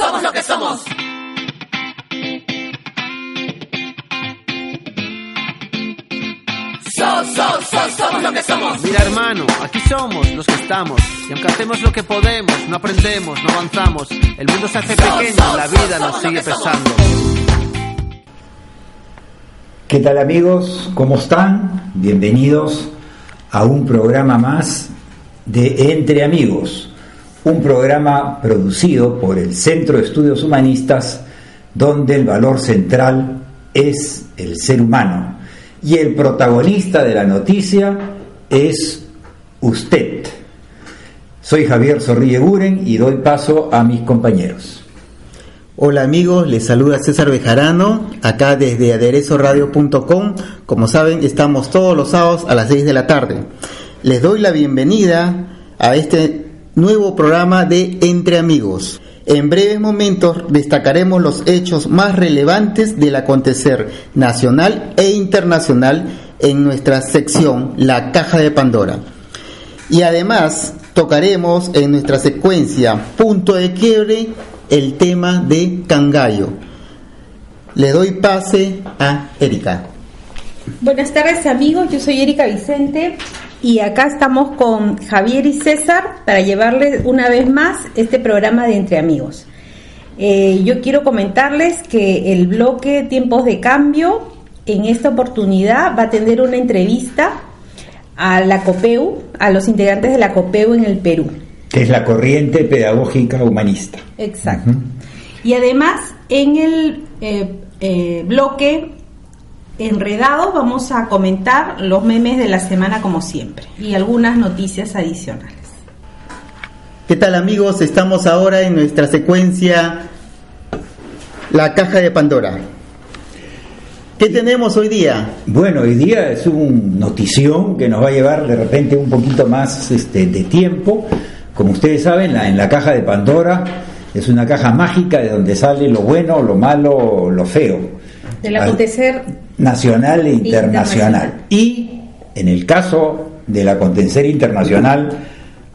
somos lo que somos. So, so, so, somos lo que somos. Mira hermano, aquí somos los que estamos. Y aunque hacemos lo que podemos, no aprendemos, no avanzamos. El mundo se hace pequeño, la vida nos sigue pesando. ¿Qué tal amigos? ¿Cómo están? Bienvenidos a un programa más de Entre Amigos, un programa producido por el Centro de Estudios Humanistas donde el valor central es el ser humano y el protagonista de la noticia es usted. Soy Javier Zorrille Guren y doy paso a mis compañeros. Hola amigos, les saluda César Bejarano, acá desde aderezoradio.com. Como saben, estamos todos los sábados a las 6 de la tarde. Les doy la bienvenida a este nuevo programa de Entre Amigos. En breves momentos destacaremos los hechos más relevantes del acontecer nacional e internacional en nuestra sección La Caja de Pandora. Y además tocaremos en nuestra secuencia Punto de Quiebre el tema de Cangallo. Le doy pase a Erika. Buenas tardes amigos, yo soy Erika Vicente y acá estamos con Javier y César para llevarles una vez más este programa de Entre Amigos. Eh, yo quiero comentarles que el bloque Tiempos de Cambio en esta oportunidad va a tener una entrevista a la COPEU, a los integrantes de la COPEU en el Perú. Que es la corriente pedagógica humanista. Exacto. Y además en el eh, eh, bloque enredados vamos a comentar los memes de la semana como siempre y algunas noticias adicionales. ¿Qué tal amigos? Estamos ahora en nuestra secuencia La caja de Pandora. ¿Qué tenemos hoy día? Bueno, hoy día es un notición que nos va a llevar de repente un poquito más este, de tiempo. Como ustedes saben, la, en la caja de Pandora es una caja mágica de donde sale lo bueno, lo malo, lo feo. Del acontecer nacional e internacional. Y en el caso del acontecer internacional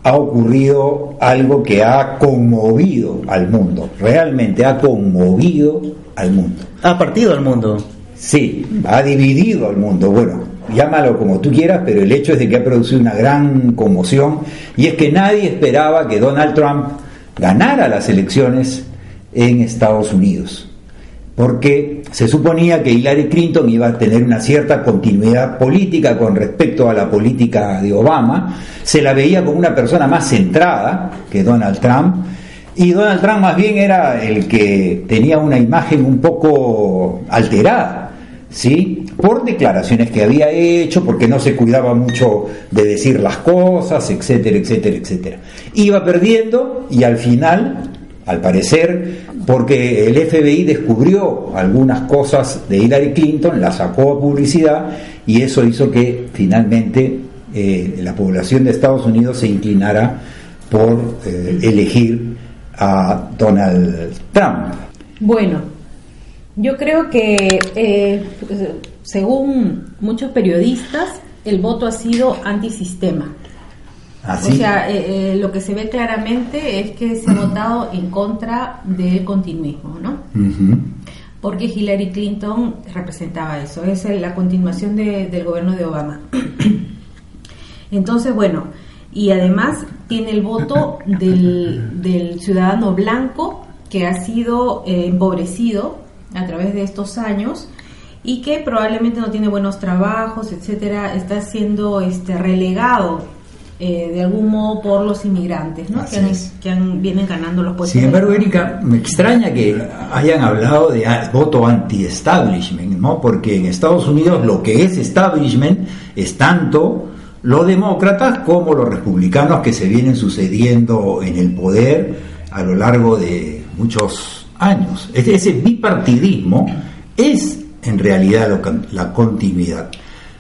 ha ocurrido algo que ha conmovido al mundo, realmente ha conmovido al mundo. Ha partido al mundo. Sí, ha dividido al mundo. Bueno, llámalo como tú quieras, pero el hecho es de que ha producido una gran conmoción y es que nadie esperaba que Donald Trump ganara las elecciones en Estados Unidos porque se suponía que Hillary Clinton iba a tener una cierta continuidad política con respecto a la política de Obama, se la veía como una persona más centrada que Donald Trump, y Donald Trump más bien era el que tenía una imagen un poco alterada, ¿sí? Por declaraciones que había hecho, porque no se cuidaba mucho de decir las cosas, etcétera, etcétera, etcétera. Iba perdiendo y al final al parecer, porque el FBI descubrió algunas cosas de Hillary Clinton, la sacó a publicidad y eso hizo que finalmente eh, la población de Estados Unidos se inclinara por eh, elegir a Donald Trump. Bueno, yo creo que eh, según muchos periodistas, el voto ha sido antisistema. ¿Ah, O sea, eh, eh, lo que se ve claramente es que se ha votado en contra del continuismo, ¿no? Porque Hillary Clinton representaba eso, es la continuación de- del gobierno de Obama. Entonces, bueno, y además tiene el voto del, del ciudadano blanco que ha sido eh, empobrecido a través de estos años y que probablemente no tiene buenos trabajos, etcétera, está siendo este relegado eh, de algún modo por los inmigrantes, ¿no? Así Que, han, es. que han- vienen ganando los puestos. Sin embargo. Erika, me extraña que hayan hablado de voto anti-establishment, ¿no? Porque en Estados Unidos lo que es establishment es tanto los demócratas como los republicanos que se vienen sucediendo en el poder a lo largo de muchos años. Ese, bipartidismo es en realidad la continuidad.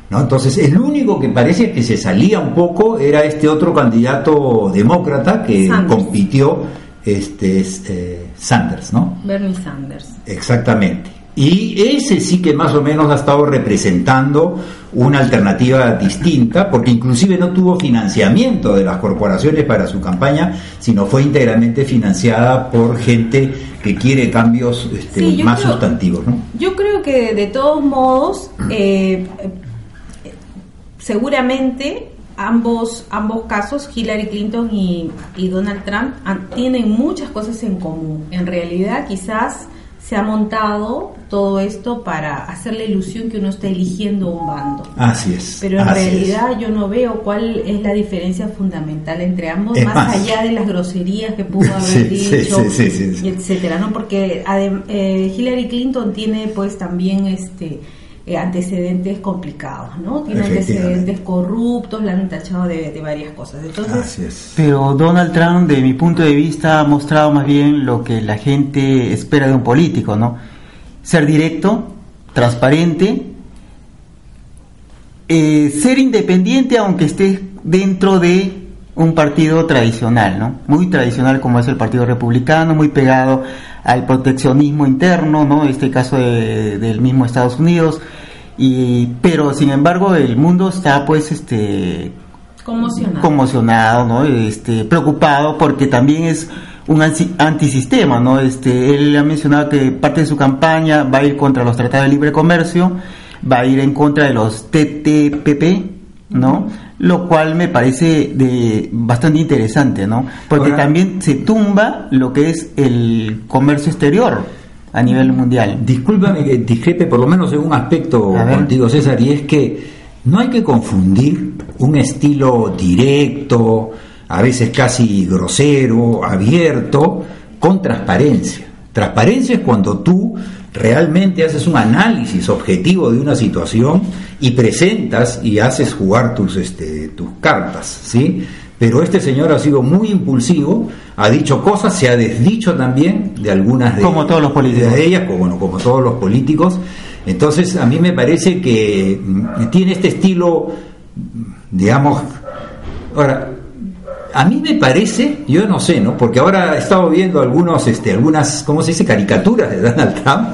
¿No? Entonces, el único que parece que se salía un poco era este otro candidato demócrata que Sanders. compitió, este es, eh, Sanders, ¿no? Bernie Sanders. Exactamente. Y ese sí que más o menos ha estado representando una alternativa distinta, porque inclusive no tuvo financiamiento de las corporaciones para su campaña, sino fue íntegramente financiada por gente que quiere cambios este, Sí, más creo- sustantivos. ¿no? Yo creo que de todos modos, eh, seguramente ambos, ambos casos, Hillary Clinton y, y Donald Trump, han- tienen muchas cosas en común. En realidad, quizás se ha montado todo esto para hacer la ilusión que uno está eligiendo un bando. Así es. Pero en es. realidad yo no veo cuál es la diferencia fundamental entre ambos, más, más. allá de las groserías que pudo haber Sí, dicho, sí, sí, etcétera, ¿no? Porque eh, Hillary Clinton tiene pues también este eh, antecedentes complicados, ¿no? Tiene antecedentes corruptos, la han tachado de, de varias cosas. Entonces, Así es. Pero Donald Trump, de mi punto de vista, ha mostrado más bien lo que la gente espera de un político, ¿no? Ser directo, transparente, eh, ser independiente aunque estés dentro de un partido tradicional, ¿no? Muy tradicional como es el Partido Republicano, muy pegado al proteccionismo interno, ¿no? Este caso de- del mismo Estados Unidos. Y, pero sin embargo el mundo está pues este conmocionado. conmocionado, ¿no? Este, preocupado porque también es un antisistema, ¿no? Este, él ha mencionado que parte de su campaña va a ir contra los tratados de libre comercio, va a ir en contra de los TTPP, ¿no? Lo cual me parece de bastante interesante, ¿no? Porque Ahora- también se tumba lo que es el comercio exterior a nivel mundial. Discúlpame que discrepe por lo menos en un aspecto contigo, César, y es que no hay que confundir un estilo directo, a veces casi grosero, abierto, con transparencia. Transparencia es cuando tú realmente haces un análisis objetivo de una situación y presentas y haces jugar tus, este, tus cartas, ¿sí? Pero este señor ha sido muy impulsivo, ha dicho cosas, se ha desdicho también de algunas de Como todos los políticos. de ellas, como, bueno, como todos los políticos. Entonces, a mí me parece que mm, tiene este estilo, digamos, ahora, a mí me parece, yo no sé, ¿no? Porque ahora he estado viendo algunos, este, algunas, ¿cómo se dice? Caricaturas de Donald Trump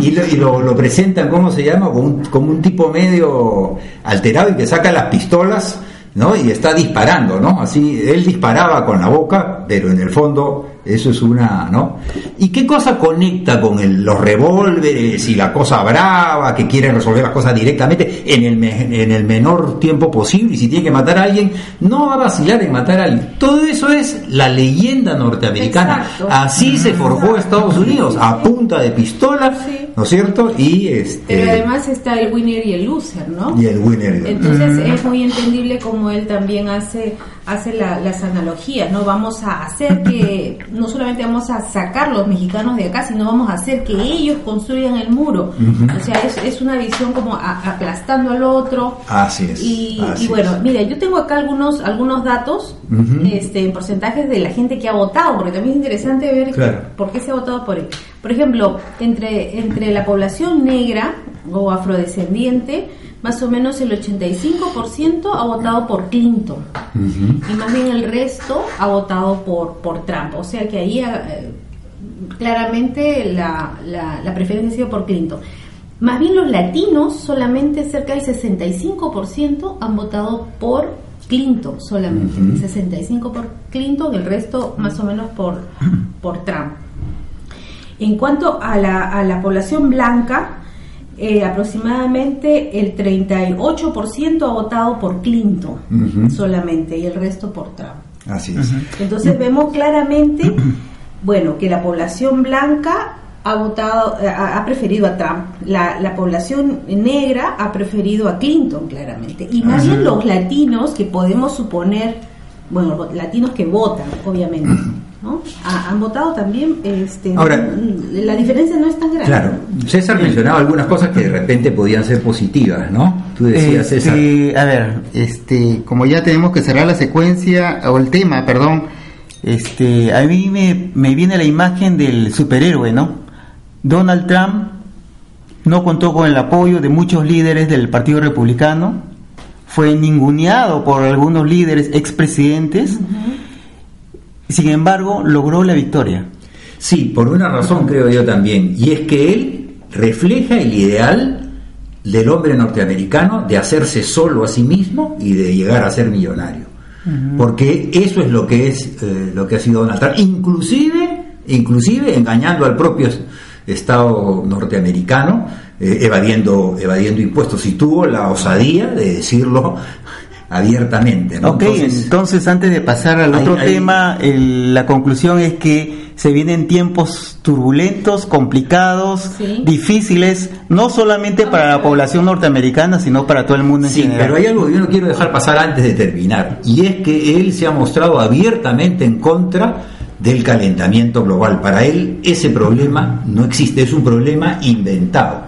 y, lo, y lo- lo presentan, ¿cómo se llama? Como un, como un tipo medio alterado y que saca las pistolas, ¿no? Y está disparando, ¿no? Así, él disparaba con la boca, pero en el fondo eso es una, ¿no? ¿Y qué cosa conecta con el- los revólveres y la cosa brava, que quiere resolver las cosas directamente en el, me- en el menor tiempo posible y si tiene que matar a alguien, no va a vacilar en matar a alguien? Todo eso es la leyenda norteamericana. Exacto. Así se forjó Estados Unidos, a punta de pistola, Sí. ¿no es cierto? Y este Pero además está el winner y el loser, ¿no? y el winner. Entonces es muy entendible como él también hace hace la- las analogías, ¿no? Vamos a hacer que, no solamente vamos a sacar los mexicanos de acá, sino vamos a hacer que ellos construyan el muro. O sea, es, es una visión como a- aplastando al otro. Así es. Y, así y bueno, es. mira, yo tengo acá algunos algunos datos este, en porcentajes de la gente que ha votado, porque también es interesante ver Claro. por qué se ha votado por él. Por ejemplo, entre, entre la población negra o afrodescendiente, más o menos el 85% ha votado por Clinton Y más bien el resto ha votado por, por Trump. O sea que ahí eh, claramente la, la, la preferencia ha sido por Clinton. Más bien los latinos, solamente cerca del 65% han votado por Clinton, solamente. Ujú. 65 por Clinton, el resto más o menos por, por Trump. En cuanto a la, a la población blanca, eh, aproximadamente el 38% ha votado por Clinton solamente y el resto por Trump. Así es. Entonces vemos claramente, bueno, que la población blanca ha votado, eh, ha, ha preferido a Trump, la, la población negra ha preferido a Clinton claramente, y más bien los latinos que podemos suponer, bueno, los latinos que votan, obviamente, ¿no? Ha- han votado también, este, Ahora- la diferencia no es tan grande. Claro, César mencionaba algunas cosas que de repente podían ser positivas, ¿no? Tú decías, Este, César. A ver, este, como ya tenemos que cerrar la secuencia, o el tema, perdón, este, a mí me, me viene la imagen del superhéroe, ¿no? Donald Trump no contó con el apoyo de muchos líderes del Partido Republicano, fue ninguneado por algunos líderes expresidentes, sin embargo, logró la victoria. Sí, por una razón creo yo también, y es que él refleja el ideal del hombre norteamericano de hacerse solo a sí mismo y de llegar a ser millonario. Porque eso es lo que es eh, lo que ha sido Donald Trump, inclusive, inclusive engañando al propio Estado norteamericano, eh, evadiendo, evadiendo impuestos y tuvo la osadía de decirlo abiertamente. Ok, entonces, antes de pasar al otro tema, la conclusión es que se vienen tiempos turbulentos, complicados, difíciles, no solamente para la población norteamericana, sino para todo el mundo en sí, general. Pero hay algo que yo no quiero dejar pasar antes de terminar, y es que él se ha mostrado abiertamente en contra del calentamiento global. Para él ese problema no existe, es un problema inventado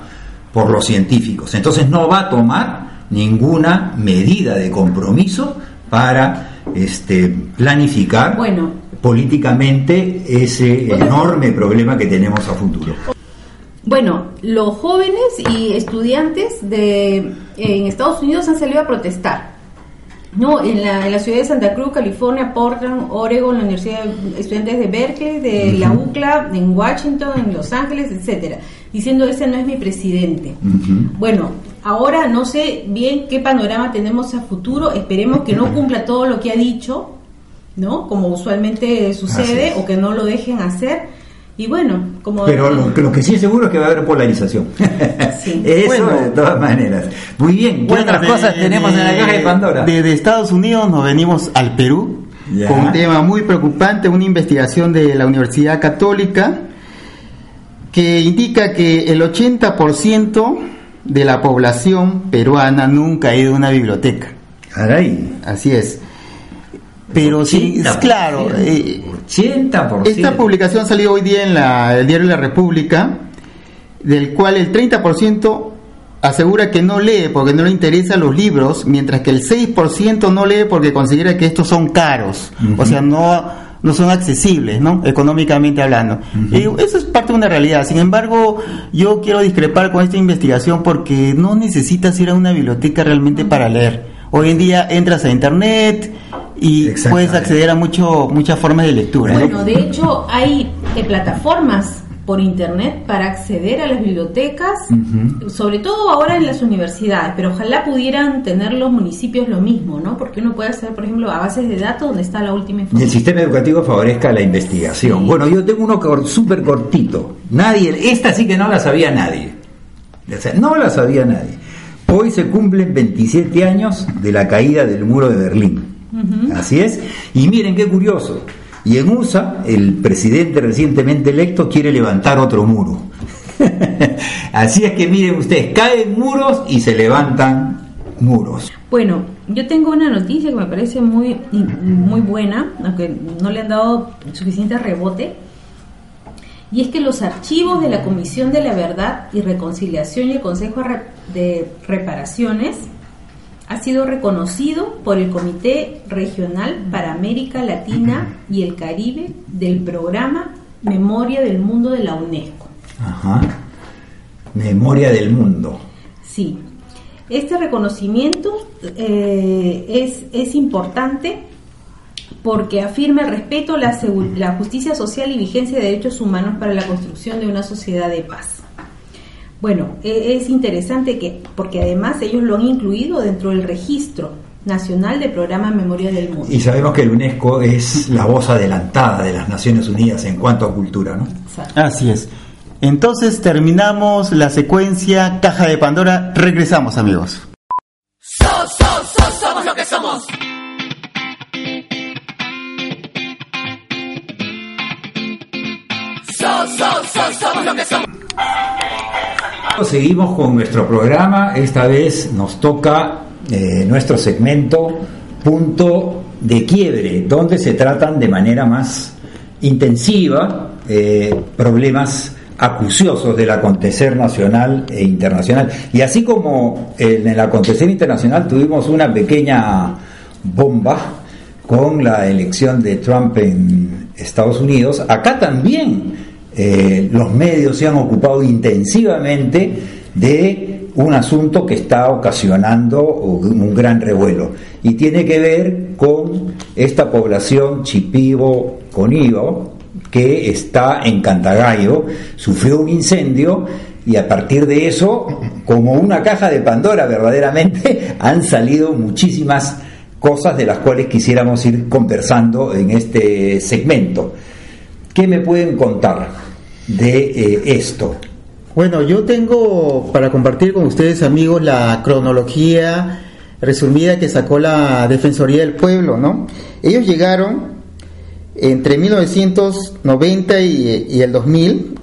por los científicos. Entonces no va a tomar ninguna medida de compromiso para este, planificar políticamente ese enorme problema que tenemos a futuro. Bueno, los jóvenes y estudiantes de en Estados Unidos han salido a protestar. No, en la, en la ciudad de Santa Cruz, California, Portland, Oregon, la Universidad de Estudiantes de Berkeley, de la UCLA, en Washington, en Los Ángeles, etcétera, diciendo ese no es mi presidente. Bueno, Ahora no sé bien qué panorama tenemos a futuro, esperemos que no cumpla todo lo que ha dicho, ¿no? Como usualmente sucede, o que no lo dejen hacer. Y bueno, como... Pero lo, que sí es seguro es que va a haber polarización. Sí. Eso de todas maneras. Muy bien, ¿qué otras cosas tenemos en la caja de Pandora? Desde Estados Unidos nos venimos al Perú con un tema muy preocupante, una investigación de la Universidad Católica que indica que el 80% de la población peruana nunca ha ido a una biblioteca. Caray. Así es. Pero sí, es claro. 80%. Eh, esta publicación salió hoy día en el diario La República, del cual el 30% asegura que no lee porque no le interesan los libros, mientras que el 6% no lee porque considera que estos son caros. O sea, no no son accesibles, ¿no? Económicamente hablando. eso es parte de una realidad. Sin embargo, yo quiero discrepar con esta investigación porque no necesitas ir a una biblioteca realmente para leer. Hoy en día entras a internet y puedes acceder a mucho, muchas formas de lectura. Bueno, de hecho hay eh, plataformas por internet para acceder a las bibliotecas, sobre todo ahora en las universidades, pero ojalá pudieran tener los municipios lo mismo, ¿no? Porque uno puede hacer, por ejemplo, a bases de datos donde está la última información. Y el sistema educativo favorezca la investigación. Bueno, yo tengo uno súper cortito. Nadie, esta sí que no la sabía nadie. O sea, no la sabía nadie. Hoy se cumplen 27 años de la caída del muro de Berlín. Así es. Y miren qué curioso. Y en USA, el presidente recientemente electo quiere levantar otro muro. Así es que miren ustedes, caen muros y se levantan muros. Bueno, yo tengo una noticia que me parece muy, muy buena, aunque no le han dado suficiente rebote, y es que los archivos de la Comisión de la Verdad y Reconciliación y el Consejo de Reparaciones ha sido reconocido por el Comité Regional para América Latina y el Caribe del programa Memoria del Mundo de la UNESCO. Ajá. Memoria del Mundo. Sí. Este reconocimiento eh, es, es, importante porque afirma el respeto, la, la justicia social y vigencia de derechos humanos para la construcción de una sociedad de paz. Bueno, e, es interesante que, porque además ellos lo han incluido dentro del registro nacional de programa Memoria del Mundo. Y sabemos que el UNESCO es la voz adelantada de las Naciones Unidas en cuanto a cultura, ¿no? Así es. Entonces terminamos la secuencia Caja de Pandora. Regresamos, amigos. somos lo que somos. somos lo que somos. Seguimos con nuestro programa, esta vez nos toca eh, nuestro segmento Punto de Quiebre, donde se tratan de manera más intensiva eh, problemas acuciosos del acontecer nacional e internacional. Y así como en el acontecer internacional tuvimos una pequeña bomba con la elección de Trump en Estados Unidos, acá también eh, los medios se han ocupado intensivamente de un asunto que está ocasionando un gran revuelo y tiene que ver con esta población chipivo conío que está en Cantagallo, sufrió un incendio y a partir de eso, como una caja de Pandora verdaderamente, han salido muchísimas cosas de las cuales quisiéramos ir conversando en este segmento. ¿Qué me pueden contar de eh, esto? Bueno, yo tengo para compartir con ustedes, amigos, la cronología resumida que sacó la Defensoría del Pueblo, ¿no? Ellos llegaron entre 1990 y, el 2000,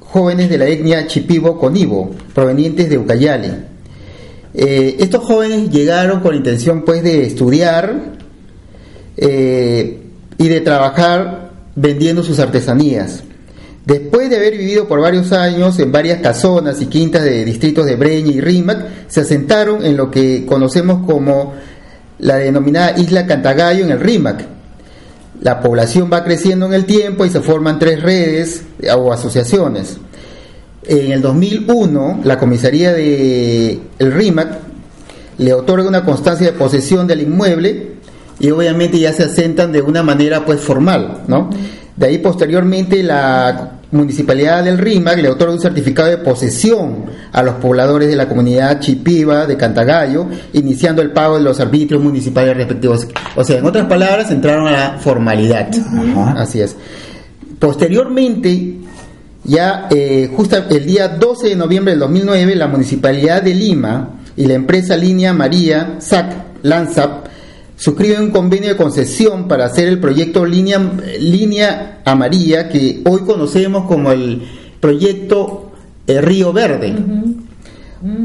jóvenes de la etnia Chipibo Conibo, provenientes de Ucayali. Eh, estos jóvenes llegaron con la intención pues de estudiar eh, y de trabajar vendiendo sus artesanías. Después de haber vivido por varios años en varias casonas y quintas de distritos de Breña y Rímac, se asentaron en lo que conocemos como la denominada Isla Cantagallo en el Rímac. La población va creciendo en el tiempo y se forman tres redes o asociaciones. En el 2001, la comisaría de el RIMAC le otorga una constancia de posesión del inmueble y obviamente ya se asentan de una manera pues formal, ¿no? De ahí posteriormente la municipalidad del RIMAC le otorga un certificado de posesión a los pobladores de la comunidad Chipiva de Cantagallo, iniciando el pago de los arbitrios municipales respectivos. O sea, en otras palabras, entraron a la formalidad. Así es. Posteriormente, ya eh, justo el día 12 de noviembre del 2009, la municipalidad de Lima y la empresa Línea María, SAC, LANSAP, suscribe un convenio de concesión para hacer el proyecto Línea, Línea Amarilla, que hoy conocemos como el proyecto eh, Río Verde.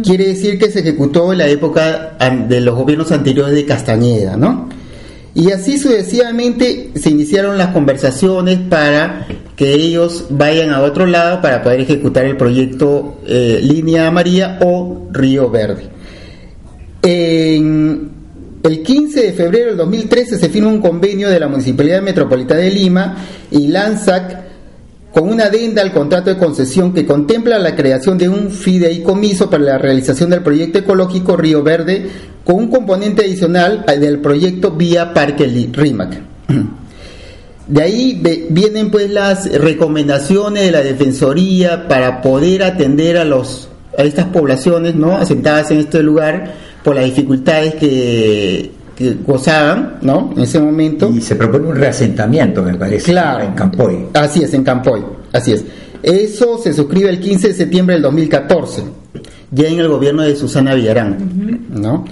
Quiere decir que se ejecutó en la época de los gobiernos anteriores de Castañeda, ¿no? Y así sucesivamente se iniciaron las conversaciones para que ellos vayan a otro lado para poder ejecutar el proyecto eh, Línea Amarilla o Río Verde. En el 15 de febrero del 2013 se firma un convenio de la Municipalidad Metropolitana de Lima y LANSAC con una adenda al contrato de concesión que contempla la creación de un fideicomiso para la realización del proyecto ecológico Río Verde con un componente adicional del proyecto Vía Parque Rímac. De ahí vienen pues las recomendaciones de la Defensoría para poder atender a los a estas poblaciones no asentadas en este lugar por las dificultades que, gozaban, ¿no? En ese momento. Y se propone un reasentamiento, me parece, claro, en Campoy. Así es, en Campoy, así es. Eso se suscribe el 15 de septiembre del 2014, ya en el gobierno de Susana Villarán, ¿no?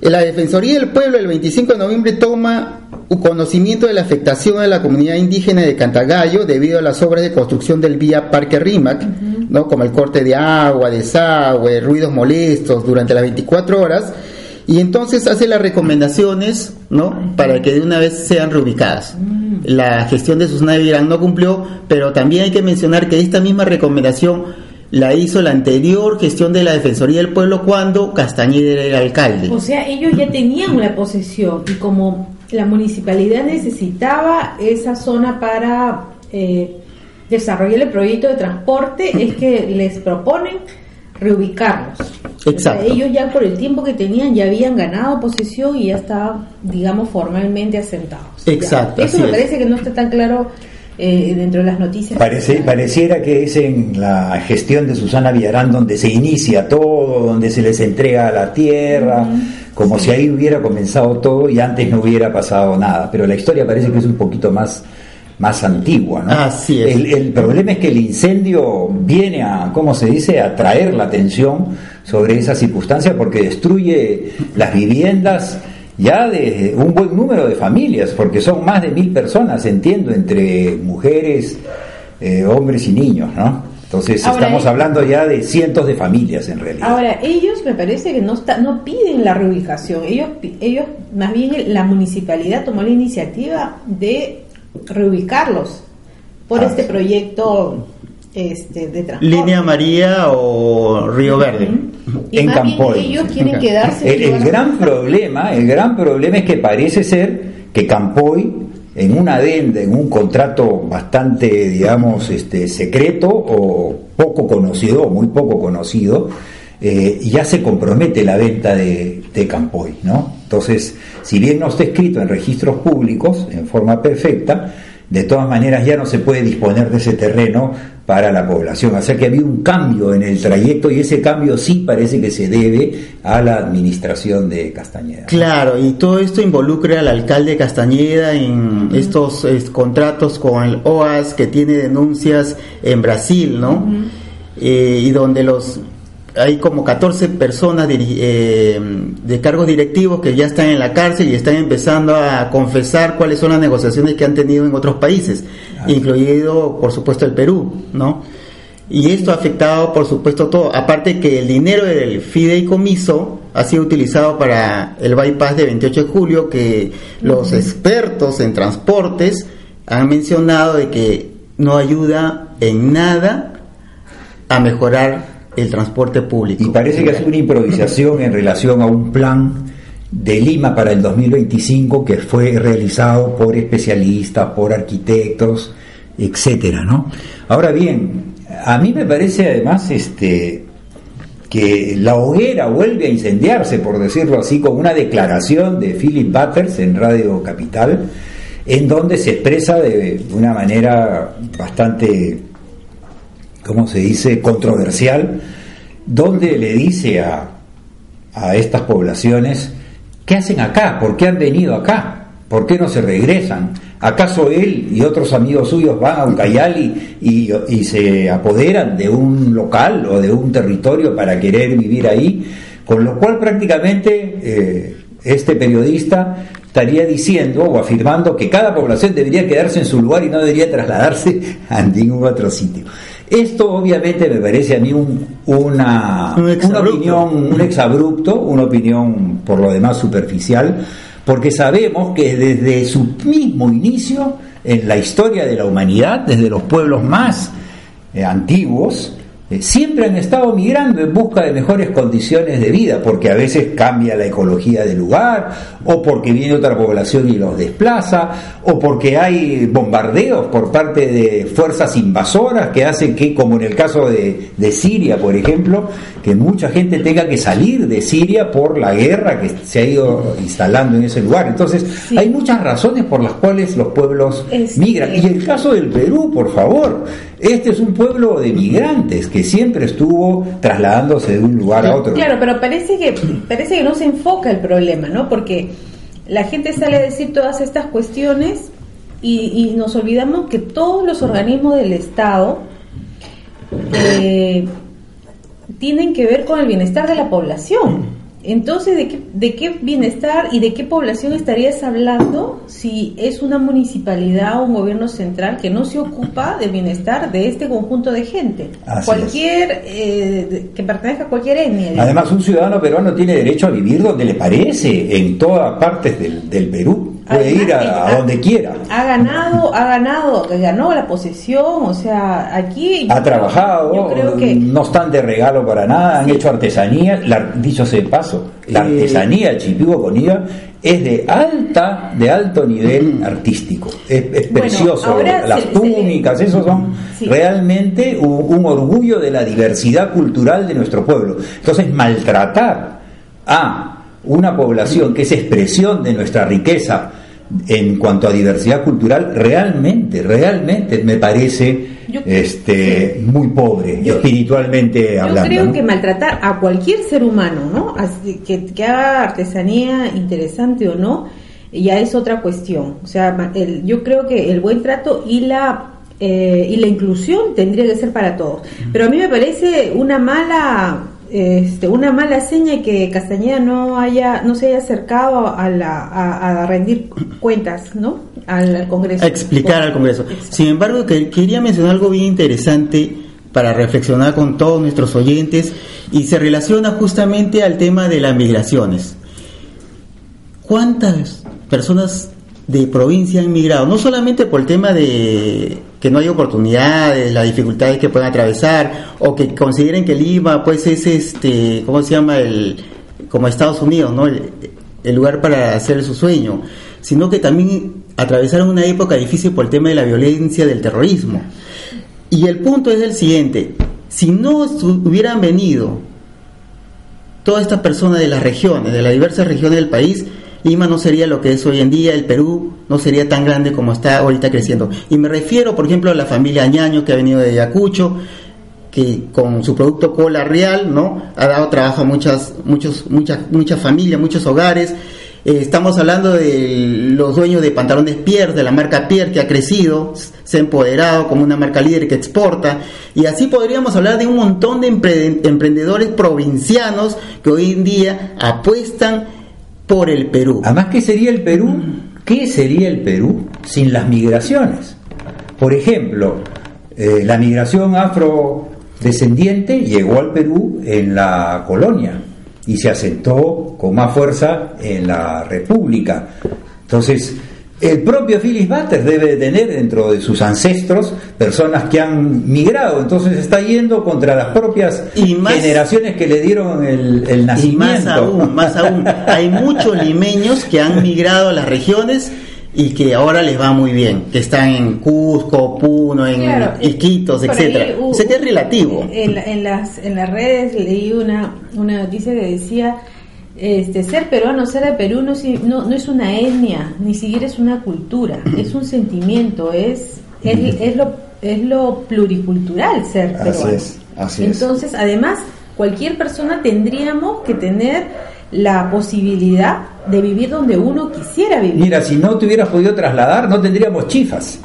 La Defensoría del Pueblo el 25 de noviembre toma conocimiento de la afectación a la comunidad indígena de Cantagallo debido a las obras de construcción del vía Parque Rímac, ¿no? como el corte de agua, desagüe, ruidos molestos durante las 24 horas, y entonces hace las recomendaciones ¿no? para que de una vez sean reubicadas. Mm. La gestión de Susana Villarán no cumplió, pero también hay que mencionar que esta misma recomendación la hizo la anterior gestión de la Defensoría del Pueblo cuando Castañeda era el alcalde. O sea, ellos ya tenían la posesión y como la municipalidad necesitaba esa zona para eh, desarrollar el proyecto de transporte, es que les proponen reubicarlos. Exacto. ellos ya por el tiempo que tenían ya habían ganado posesión y ya estaban, digamos, formalmente asentados. Exacto. Eso me parece que no está tan claro eh, dentro de las noticias. Parece, pareciera que es en la gestión de Susana Villarán donde se inicia todo, donde se les entrega la tierra, como si ahí hubiera comenzado todo y antes no hubiera pasado nada. Pero la historia parece que es un poquito más más antigua, ¿no? Así es. El, el, problema es que el incendio viene a, ¿cómo se dice?, a atraer la atención sobre esa circunstancia porque destruye las viviendas, ya de un buen número de familias, porque son más de mil personas, entiendo, entre mujeres, eh, hombres y niños, ¿no? Entonces estamos eh, hablando ya de cientos de familias en realidad. Ahora, ellos me parece que no, está, no piden la reubicación, ellos, ellos, más bien la municipalidad tomó la iniciativa de reubicarlos por ah, este proyecto este, de transporte. Línea María o Río Verde. en Campoy. Ellos quieren quedarse. El, el gran problema, el gran problema es que parece ser que Campoy en una adenda, en un contrato bastante, digamos, este, secreto o poco conocido, o muy poco conocido, eh, ya se compromete la venta de, de, Campoy, ¿no? Entonces, si bien no está escrito en registros públicos en forma perfecta, de todas maneras ya no se puede disponer de ese terreno para la población. O sea que había un cambio en el trayecto y ese cambio sí parece que se debe a la administración de Castañeda. Claro, y todo esto involucra al alcalde de Castañeda en estos contratos con el OAS que tiene denuncias en Brasil, ¿no? Eh, y donde los hay como 14 personas eh, de cargos directivos que ya están en la cárcel y están empezando a confesar cuáles son las negociaciones que han tenido en otros países, incluido por supuesto el Perú, ¿no? Y esto ha afectado por supuesto todo, aparte que el dinero del fideicomiso ha sido utilizado para el bypass de 28 de julio, que los expertos en transportes han mencionado de que no ayuda en nada a mejorar el transporte público. Y parece que es una improvisación en relación a un plan de Lima para el 2025 que fue realizado por especialistas, por arquitectos, etcétera, ¿no? Ahora bien, a mí me parece además este que la hoguera vuelve a incendiarse, por decirlo así, con una declaración de Philip Butters en Radio Capital, en donde se expresa de una manera bastante ¿cómo se dice?, controversial, donde le dice a, a estas poblaciones, ¿qué hacen acá? ¿Por qué han venido acá? ¿Por qué no se regresan? ¿Acaso él y otros amigos suyos van a Ucayali y, y, se apoderan de un local o de un territorio para querer vivir ahí? Con lo cual prácticamente eh, este periodista estaría diciendo o afirmando que cada población debería quedarse en su lugar y no debería trasladarse a ningún otro sitio. Esto obviamente me parece a mí un, una, una opinión, un exabrupto, una opinión por lo demás superficial, porque sabemos que desde su mismo inicio en la historia de la humanidad, desde los pueblos más eh, antiguos, eh, siempre han estado migrando en busca de mejores condiciones de vida, porque a veces cambia la ecología del lugar, o porque viene otra población y los desplaza, o porque hay bombardeos por parte de fuerzas invasoras que hacen que, como en el caso de, de Siria, por ejemplo, que mucha gente tenga que salir de Siria por la guerra que se ha ido instalando en ese lugar. Entonces, sí. hay muchas razones por las cuales los pueblos migran. Y el caso del Perú, por favor, este es un pueblo de migrantes que siempre estuvo trasladándose de un lugar a otro. Claro, pero parece que parece que no se enfoca el problema, ¿no? Porque la gente sale a decir todas estas cuestiones y, y nos olvidamos que todos los organismos del Estado eh, tienen que ver con el bienestar de la población. Entonces, ¿de qué, ¿de qué bienestar y de qué población estarías hablando si es una municipalidad o un gobierno central que no se ocupa del bienestar de este conjunto de gente? Así cualquier, eh, que pertenezca a cualquier etnia. Además, un ciudadano peruano tiene derecho a vivir donde le parece, en todas partes del, del Perú. Puede Además, ir a, donde quiera. Ha ganado, ha ganado, ganó la posesión, o sea, aquí... Ha trabajado, Yo creo que... no están de regalo para nada, han hecho artesanías, la- dicho sea de paso, la Eh, artesanía chipivo con IVA es de alta, de alto nivel artístico, es, es Bueno, precioso, ahora las se- se túnicas, esos son Sí. realmente un, un orgullo de la diversidad cultural de nuestro pueblo. Entonces, maltratar a una población que es expresión de nuestra riqueza en cuanto a diversidad cultural, realmente, realmente me parece Yo- este muy pobre, Yo- espiritualmente Yo hablando. creo ¿no? que maltratar a cualquier ser humano, ¿no? Así que, que haga artesanía interesante o no, ya es otra cuestión. O sea, el- yo creo que el buen trato y la eh, y la inclusión tendría que ser para todos. Pero a mí me parece una mala este, una mala seña que Castañeda no haya no se haya acercado a la a, a rendir cuentas, ¿no? Al, al Congreso. a explicar al Congreso. Sin embargo, que- quería mencionar algo bien interesante para reflexionar con todos nuestros oyentes y se relaciona justamente al tema de las migraciones. ¿Cuántas personas de provincia han migrado? No solamente por el tema de que no hay oportunidades, las dificultades que pueden atravesar o que consideren que Lima pues es este, ¿cómo se llama? el como Estados Unidos, ¿no? El, el lugar para hacer su sueño, sino que también atravesaron una época difícil por el tema de la violencia, del terrorismo. Y el punto es el siguiente, si no hubieran venido todas estas personas de las regiones, de las diversas regiones del país, Lima no sería lo que es hoy en día, el Perú no sería tan grande como está ahorita creciendo. Y me refiero, por ejemplo, a la familia Añaño que ha venido de Ayacucho, que con su producto cola real, ¿no? Ha dado trabajo a muchas, muchos, muchas, muchas familias, muchos hogares. Eh, estamos hablando de los dueños de pantalones Pierre, de la marca Pierre, que ha crecido, se ha empoderado como una marca líder que exporta. Y así podríamos hablar de un montón de emprendedores provincianos que hoy en día apuestan por el Perú. Además, ¿qué sería el Perú? ¿Qué sería el Perú sin las migraciones? Por ejemplo, eh, la migración afro descendiente llegó al Perú en la colonia y se asentó con más fuerza en la República. Entonces, el propio Phyllis Butter debe tener dentro de sus ancestros personas que han migrado, entonces está yendo contra las propias generaciones que le dieron el, nacimiento. Y más aún, más aún, hay muchos limeños que han migrado a las regiones y que ahora les va muy bien, que están en Cusco, Puno, en Iquitos, etcétera. o sea que es relativo. En, las, en las redes leí una, una noticia que decía, este, ser peruano, ser de Perú no, no, es una etnia, ni siquiera es una cultura, es un sentimiento, es, es, lo, es lo pluricultural ser peruano. Así es, Entonces, además, cualquier persona tendríamos que tener la posibilidad de vivir donde uno quisiera vivir. Mira, si no te hubieras podido trasladar, no tendríamos chifas.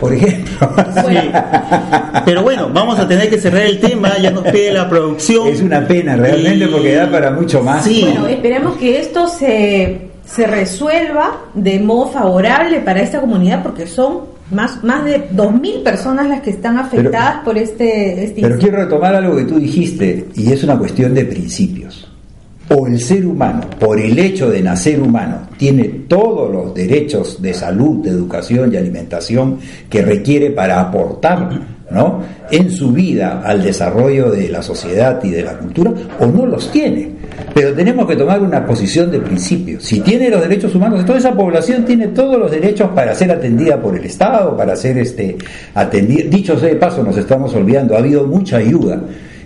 Por ejemplo. Pero bueno, vamos a tener que cerrar el tema, ya nos pide la producción. Es una pena realmente porque da para mucho más. Sí. Bueno, esperemos que esto se, se resuelva de modo favorable para esta comunidad porque son más, más de 2.000 personas las que están afectadas por este, este... Pero quiero retomar algo que tú dijiste y es una cuestión de principios o el ser humano, por el hecho de nacer humano, tiene todos los derechos de salud, de educación y alimentación que requiere para aportar ¿no? en su vida al desarrollo de la sociedad y de la cultura, o no los tiene. Pero tenemos que tomar una posición de principio. Si tiene los derechos humanos, toda esa población tiene todos los derechos para ser atendida por el Estado, para ser este, atendida. Dicho sea de paso, nos estamos olvidando, ha habido mucha ayuda.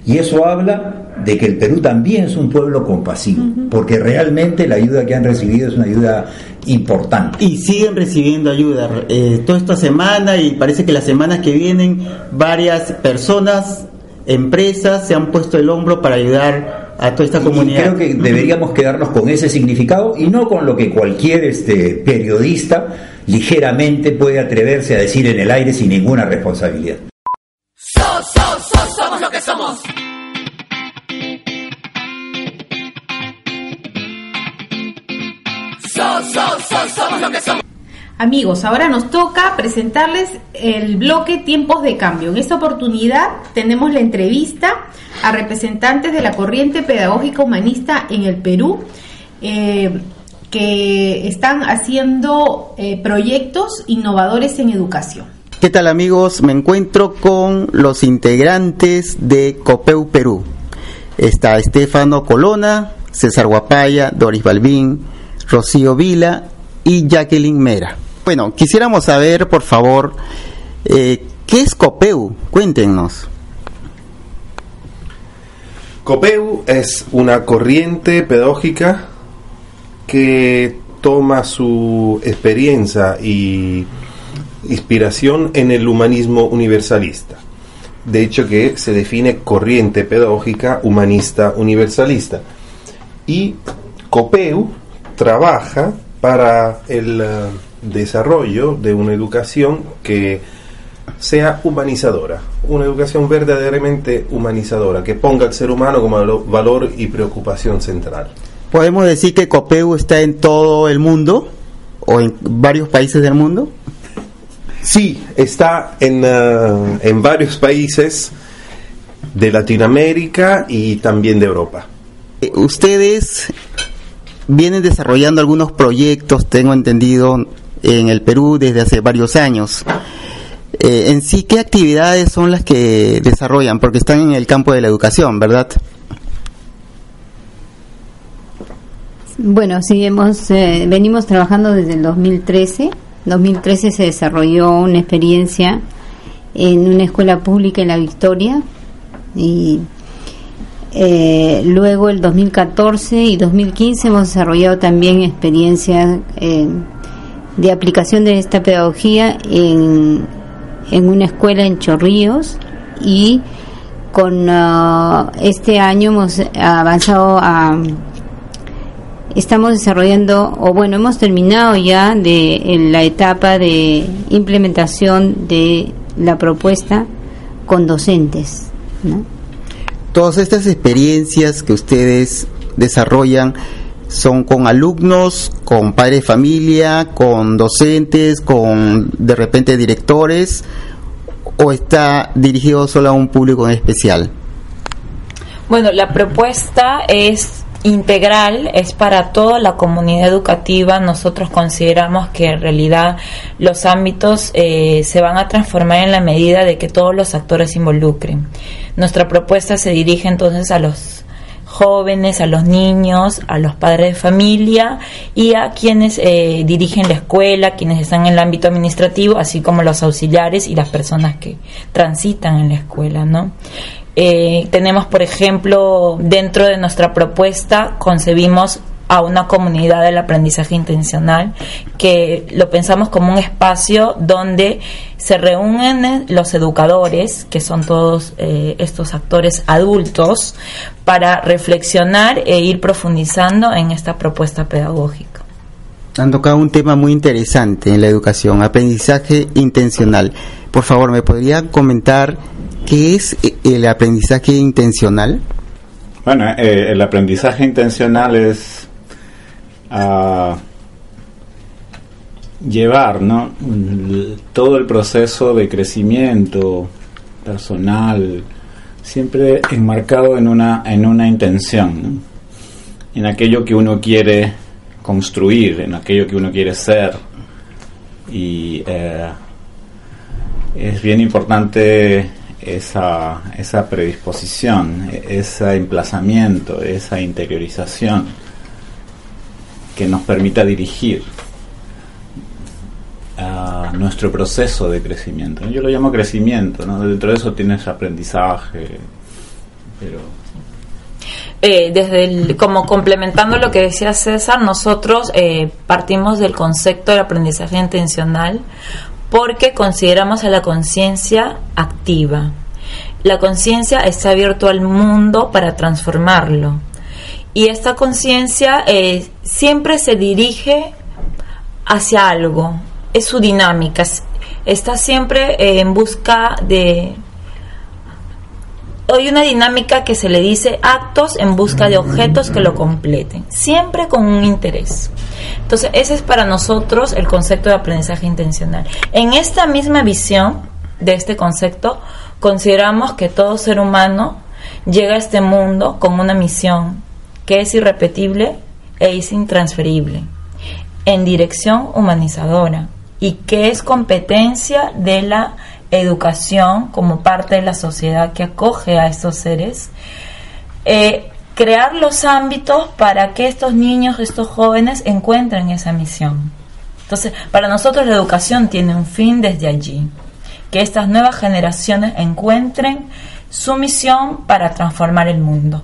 Y eso habla de que el Perú también es un pueblo compasivo, porque realmente la ayuda que han recibido es una ayuda importante. Y siguen recibiendo ayuda. Eh, toda esta semana y parece que las semanas que vienen varias personas, empresas se han puesto el hombro para ayudar a toda esta comunidad. Y creo que deberíamos quedarnos con ese significado y no con lo que cualquier este periodista ligeramente puede atreverse a decir en el aire sin ninguna responsabilidad. Amigos, ahora nos toca presentarles el bloque Tiempos de Cambio. En esta oportunidad tenemos la entrevista a representantes de la corriente pedagógica humanista en el Perú eh, que están haciendo eh, proyectos innovadores en educación. ¿Qué tal amigos? Me encuentro con los integrantes de COPEU Perú. Está Estefano Colona, César Guapaya, Doris Balbín, Rocío Vila y Jacqueline Mera. Bueno, quisiéramos saber, por favor, eh, ¿qué es COPEU? Cuéntenos. COPEU es una corriente pedagógica que toma su experiencia y inspiración en el humanismo universalista. De hecho que se define corriente pedagógica humanista universalista. Y COPEU trabaja para el eh, desarrollo de una educación que sea humanizadora, una educación verdaderamente humanizadora, que ponga al ser humano como valor y preocupación central. ¿Podemos decir que COPEU está en todo el mundo o en varios países del mundo? Sí, está en, eh, en varios países de Latinoamérica y también de Europa. Eh, ustedes vienen desarrollando algunos proyectos, tengo entendido, en el Perú desde hace varios años. Eh, en sí, ¿qué actividades son las que desarrollan? Porque están en el campo de la educación, ¿verdad? Bueno, sí, hemos, eh, venimos trabajando desde el 2013. 2013 se desarrolló una experiencia en una escuela pública en La Victoria y Eh, luego el 2014 y 2015 hemos desarrollado también experiencias eh, de aplicación de esta pedagogía en, en una escuela en Chorrillos y con ah, este año hemos avanzado a estamos desarrollando o bueno hemos terminado ya de en la etapa de implementación de la propuesta con docentes ¿no? Todas estas experiencias que ustedes desarrollan son con alumnos, con padres de familia, con docentes, con de repente directores o está dirigido solo a un público en especial? Bueno, la propuesta es integral, es para toda la comunidad educativa. Nosotros consideramos que en realidad los ámbitos eh, se van a transformar en la medida de que todos los actores se involucren. Nuestra propuesta se dirige entonces a los jóvenes, a los niños, a los padres de familia y a quienes eh, dirigen la escuela, quienes están en el ámbito administrativo, así como los auxiliares y las personas que transitan en la escuela, ¿no? Eh, tenemos, por ejemplo, dentro de nuestra propuesta concebimos a una comunidad del aprendizaje intencional que lo pensamos como un espacio donde se reúnen los educadores, que son todos eh, estos actores adultos, para reflexionar e ir profundizando en esta propuesta pedagógica. Han tocado un tema muy interesante en la educación, aprendizaje intencional. Por favor, ¿me podría comentar qué es el aprendizaje intencional? Bueno, eh, el aprendizaje intencional es a llevar ¿no? todo el proceso de crecimiento personal siempre enmarcado en una en una intención en aquello que uno quiere construir en aquello que uno quiere ser y eh, es bien importante esa, esa predisposición, ese emplazamiento, esa interiorización que nos permita dirigir a nuestro proceso de crecimiento. Yo lo llamo crecimiento, ¿no? dentro de eso tienes aprendizaje, pero eh, desde como complementando lo que decía César, nosotros eh, partimos del concepto del aprendizaje intencional porque consideramos a la conciencia activa. La conciencia está abierto al mundo para transformarlo y esta conciencia eh, siempre se dirige hacia algo, es su dinámica, está siempre eh, en busca de... Hay una dinámica que se le dice actos en busca de objetos que lo completen, siempre con un interés. Entonces, ese es para nosotros el concepto de aprendizaje intencional. En esta misma visión de este concepto, consideramos que todo ser humano llega a este mundo con una misión, que es irrepetible e es intransferible, en dirección humanizadora y que es competencia de la educación como parte de la sociedad que acoge a estos seres, eh, crear los ámbitos para que estos niños, estos jóvenes encuentren esa misión. Entonces, para nosotros la educación tiene un fin desde allí, que estas nuevas generaciones encuentren su misión para transformar el mundo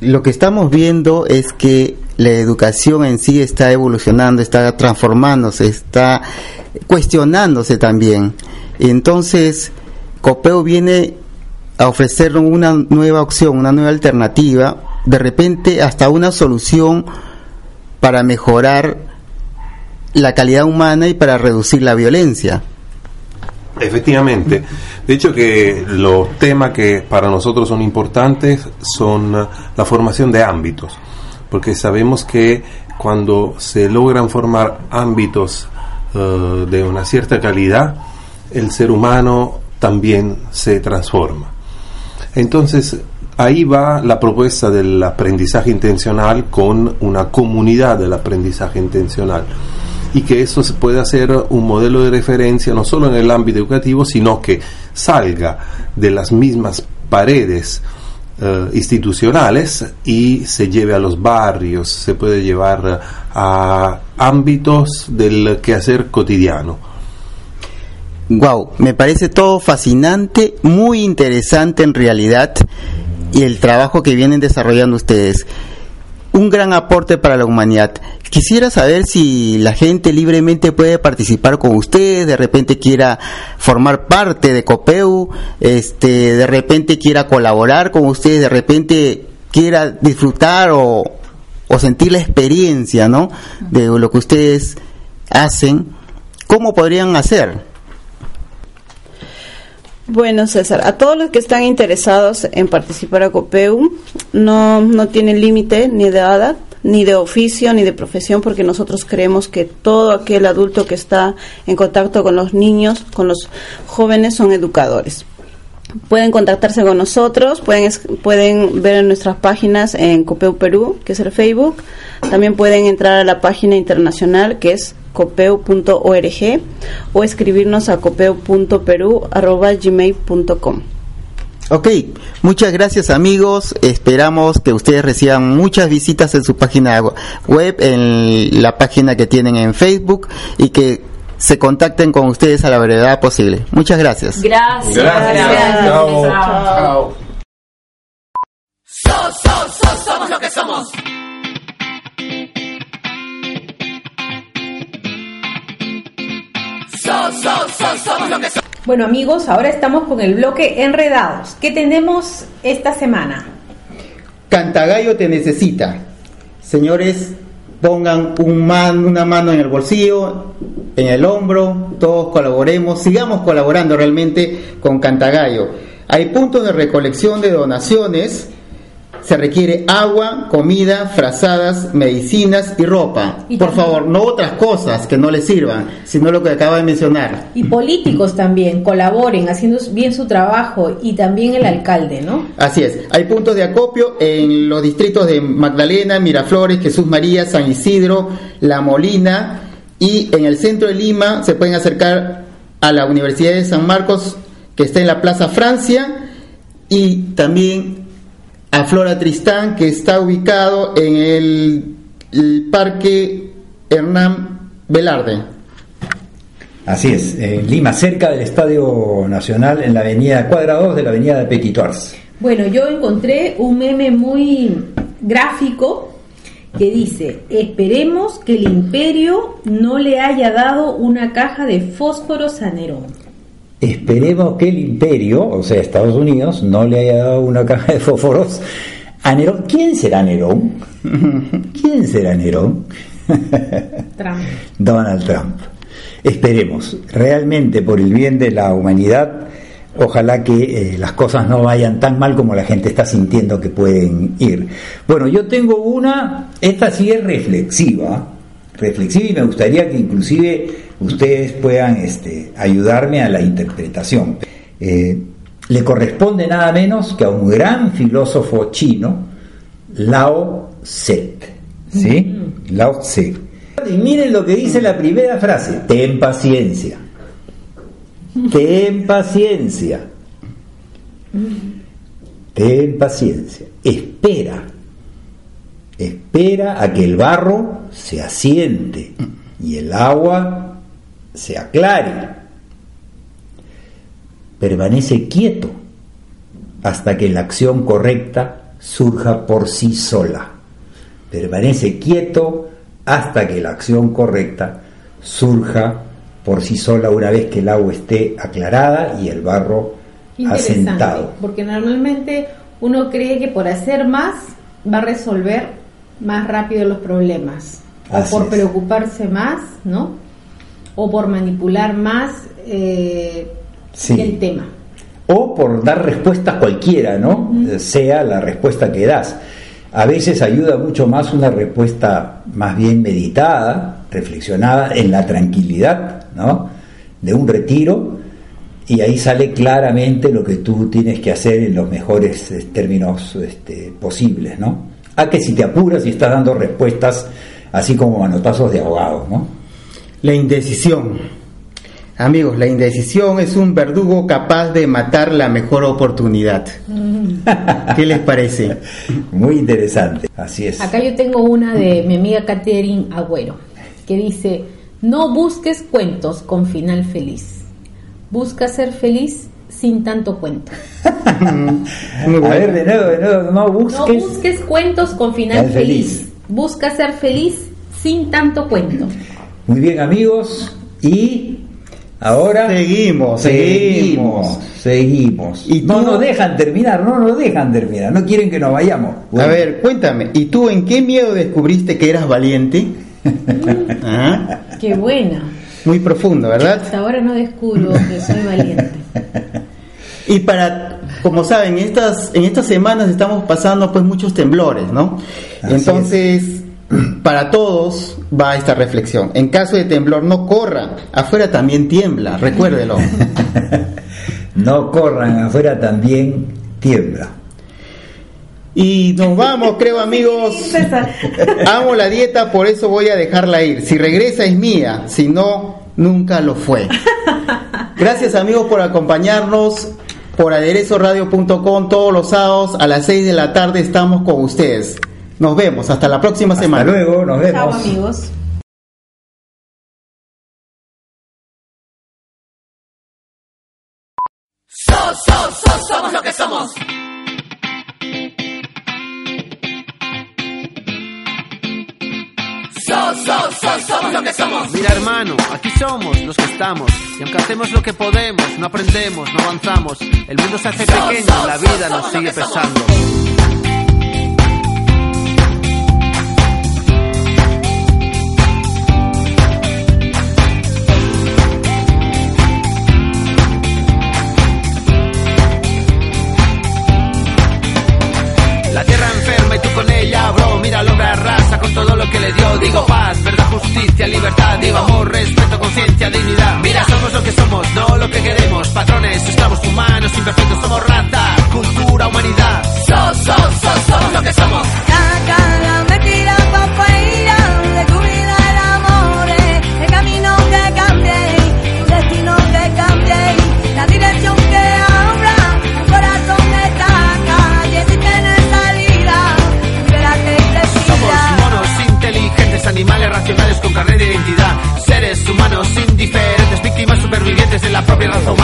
lo que estamos viendo es que la educación en sí está evolucionando, está transformándose, está cuestionándose también. Entonces, Copeo viene a ofrecernos una nueva opción, una nueva alternativa, de repente hasta una solución para mejorar la calidad humana y para reducir la violencia. Efectivamente. De hecho que los temas que para nosotros son importantes son la formación de ámbitos, porque sabemos que cuando se logran formar ámbitos eh, de una cierta calidad, el ser humano también se transforma. Entonces, ahí va la propuesta del aprendizaje intencional con una comunidad del aprendizaje intencional y que eso se pueda hacer un modelo de referencia no solo en el ámbito educativo, sino que salga de las mismas paredes eh, institucionales y se lleve a los barrios, se puede llevar a ámbitos del quehacer cotidiano. Wow, me parece todo fascinante, muy interesante en realidad y el trabajo que vienen desarrollando ustedes. Un gran aporte para la humanidad. Quisiera saber si la gente libremente puede participar con ustedes, de repente quiera formar parte de COPEU, este, de repente quiera colaborar con ustedes, de repente quiera disfrutar o, o sentir la experiencia, ¿no? De lo que ustedes hacen. ¿Cómo podrían hacer? Bueno, César, a todos los que están interesados en participar a COPEU, no, no tienen límite ni de edad, ni de oficio, ni de profesión, porque nosotros creemos que todo aquel adulto que está en contacto con los niños, con los jóvenes, son educadores. Pueden contactarse con nosotros, pueden, pueden ver en nuestras páginas en Copeu Perú, que es el Facebook. También pueden entrar a la página internacional, que es copeu.org o escribirnos a copeu.peru.gmail.com. Ok, muchas gracias amigos. Esperamos que ustedes reciban muchas visitas en su página web, en la página que tienen en Facebook y que se contacten con ustedes a la brevedad posible. Muchas gracias. Gracias. Gracias. Chao. Chao. So, so, so, somos lo que somos. Bueno amigos, ahora estamos con el bloque Enredados. ¿Qué tenemos esta semana? Cantagallo te necesita. Señores, pongan un man- una mano en el bolsillo, en el hombro, todos colaboremos, sigamos colaborando realmente con Cantagallo. Hay puntos de recolección de donaciones, se requiere agua, comida, frazadas, medicinas y ropa. Y Por favor, no otras cosas que no les sirvan, sino lo que acaba de mencionar. Y políticos también colaboren haciendo bien su trabajo y también el alcalde, ¿no? Así es, hay puntos de acopio en los distritos de Magdalena, Miraflores, Jesús María, San Isidro, La Molina y en el centro de Lima se pueden acercar a la Universidad de San Marcos que está en la Plaza Francia y también a Flora Tristán que está ubicado en el, el Parque Hernán Velarde. Así es, en Lima, cerca del Estadio Nacional, en la avenida Cuadra 2 de la avenida de Petit. Bueno, yo encontré un meme muy gráfico que dice, esperemos que el imperio no le haya dado una caja de fósforos a Nerón. Esperemos que el imperio, o sea, Estados Unidos, no le haya dado una caja de fósforos a Nerón. ¿Quién será Nerón? ¿Quién será Nerón? Trump. Donald Trump. Esperemos, realmente por el bien de la humanidad, ojalá que eh, las cosas no vayan tan mal como la gente está sintiendo que pueden ir. Bueno, yo tengo una, esta sí es reflexiva, reflexiva y me gustaría que inclusive ustedes puedan este, ayudarme a la interpretación. Eh, le corresponde nada menos que a un gran filósofo chino, Lao Tse. ¿Sí? Lao Tse. Y miren lo que dice la primera frase, ten paciencia. Ten paciencia. Ten paciencia. Espera. Espera a que el barro se asiente y el agua se aclare. Permanece quieto hasta que la acción correcta surja por sí sola. Permanece quieto hasta que la acción correcta surja por sí sola una vez que el agua esté aclarada y el barro asentado. porque normalmente uno cree que por hacer más va a resolver más rápido los problemas, Así o por es. preocuparse más, ¿no? O por manipular más eh, Sí. el tema. o por dar respuesta cualquiera, ¿no? Sea la respuesta que das. A veces ayuda mucho más una respuesta más bien meditada, reflexionada, en la tranquilidad, ¿no? De un retiro, y ahí sale claramente lo que tú tienes que hacer en los mejores eh, términos este, posibles, ¿no? A que si te apuras y estás dando respuestas así como manotazos de abogado, ¿no? La indecisión. Amigos, la indecisión es un verdugo capaz de matar la mejor oportunidad. ¿Qué les parece? Muy interesante, así es. Acá yo tengo una de mi amiga Catherine Agüero, que dice, no busques cuentos con final feliz, busca ser feliz sin tanto cuento. A ver, de nuevo, de nuevo, no No busques. cuentos con final feliz. feliz. Busca ser feliz sin tanto cuento. Muy bien, amigos. Y ahora Seguimos, seguimos, seguimos. ¿Y no nos dejan terminar, no nos dejan terminar. No quieren que nos vayamos. A ver, cuéntame, ¿y tú en qué miedo descubriste que eras valiente? Ah, Qué buena. Muy profundo, ¿verdad? Hasta ahora no descubro que soy valiente. Y para, como saben, estas, en estas semanas estamos pasando pues muchos temblores, ¿no? Así Entonces, para todos va esta reflexión. En caso de temblor, no corran, afuera también tiembla, recuérdelo. no corran, afuera también tiembla. Y nos vamos, creo amigos. Amo la dieta, por eso voy a dejarla ir. Si regresa es mía, si no, nunca lo fue. Gracias amigos por acompañarnos por aderezoradio.com todos los sábados a las 6 de la tarde estamos con ustedes. Nos vemos, hasta la próxima Hasta semana. luego, nos Chao vemos. amigos. So, so, so, somos lo que somos. So, so, so, somos lo que somos. Mira hermano, aquí somos los que estamos y aunque hacemos lo que podemos, no aprendemos, no avanzamos, el mundo se hace pequeño, la vida nos sigue pesando. Mira al hombre arrasa con todo lo que le dio. Digo paz, verdad, justicia, libertad. Digo amor, respeto, conciencia, dignidad. Mira, somos lo que somos, no lo que queremos. Patrones, esclavos humanos, imperfectos, somos raza, cultura, humanidad. So, so, so, somos lo que somos. Saca la mentira pa' afuera de tu vida el amor, eh. el camino que fabulous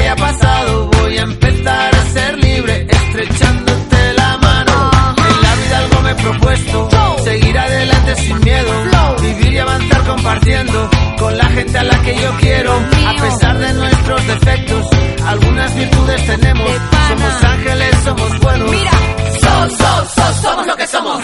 haya pasado. Voy a empezar a ser libre, estrechándote la mano. En la vida algo me he propuesto. Seguir adelante sin miedo. Vivir y avanzar compartiendo con la gente a la que yo quiero. A pesar de nuestros defectos, algunas virtudes tenemos. Somos ángeles, somos buenos. So, so, so, somos lo que somos.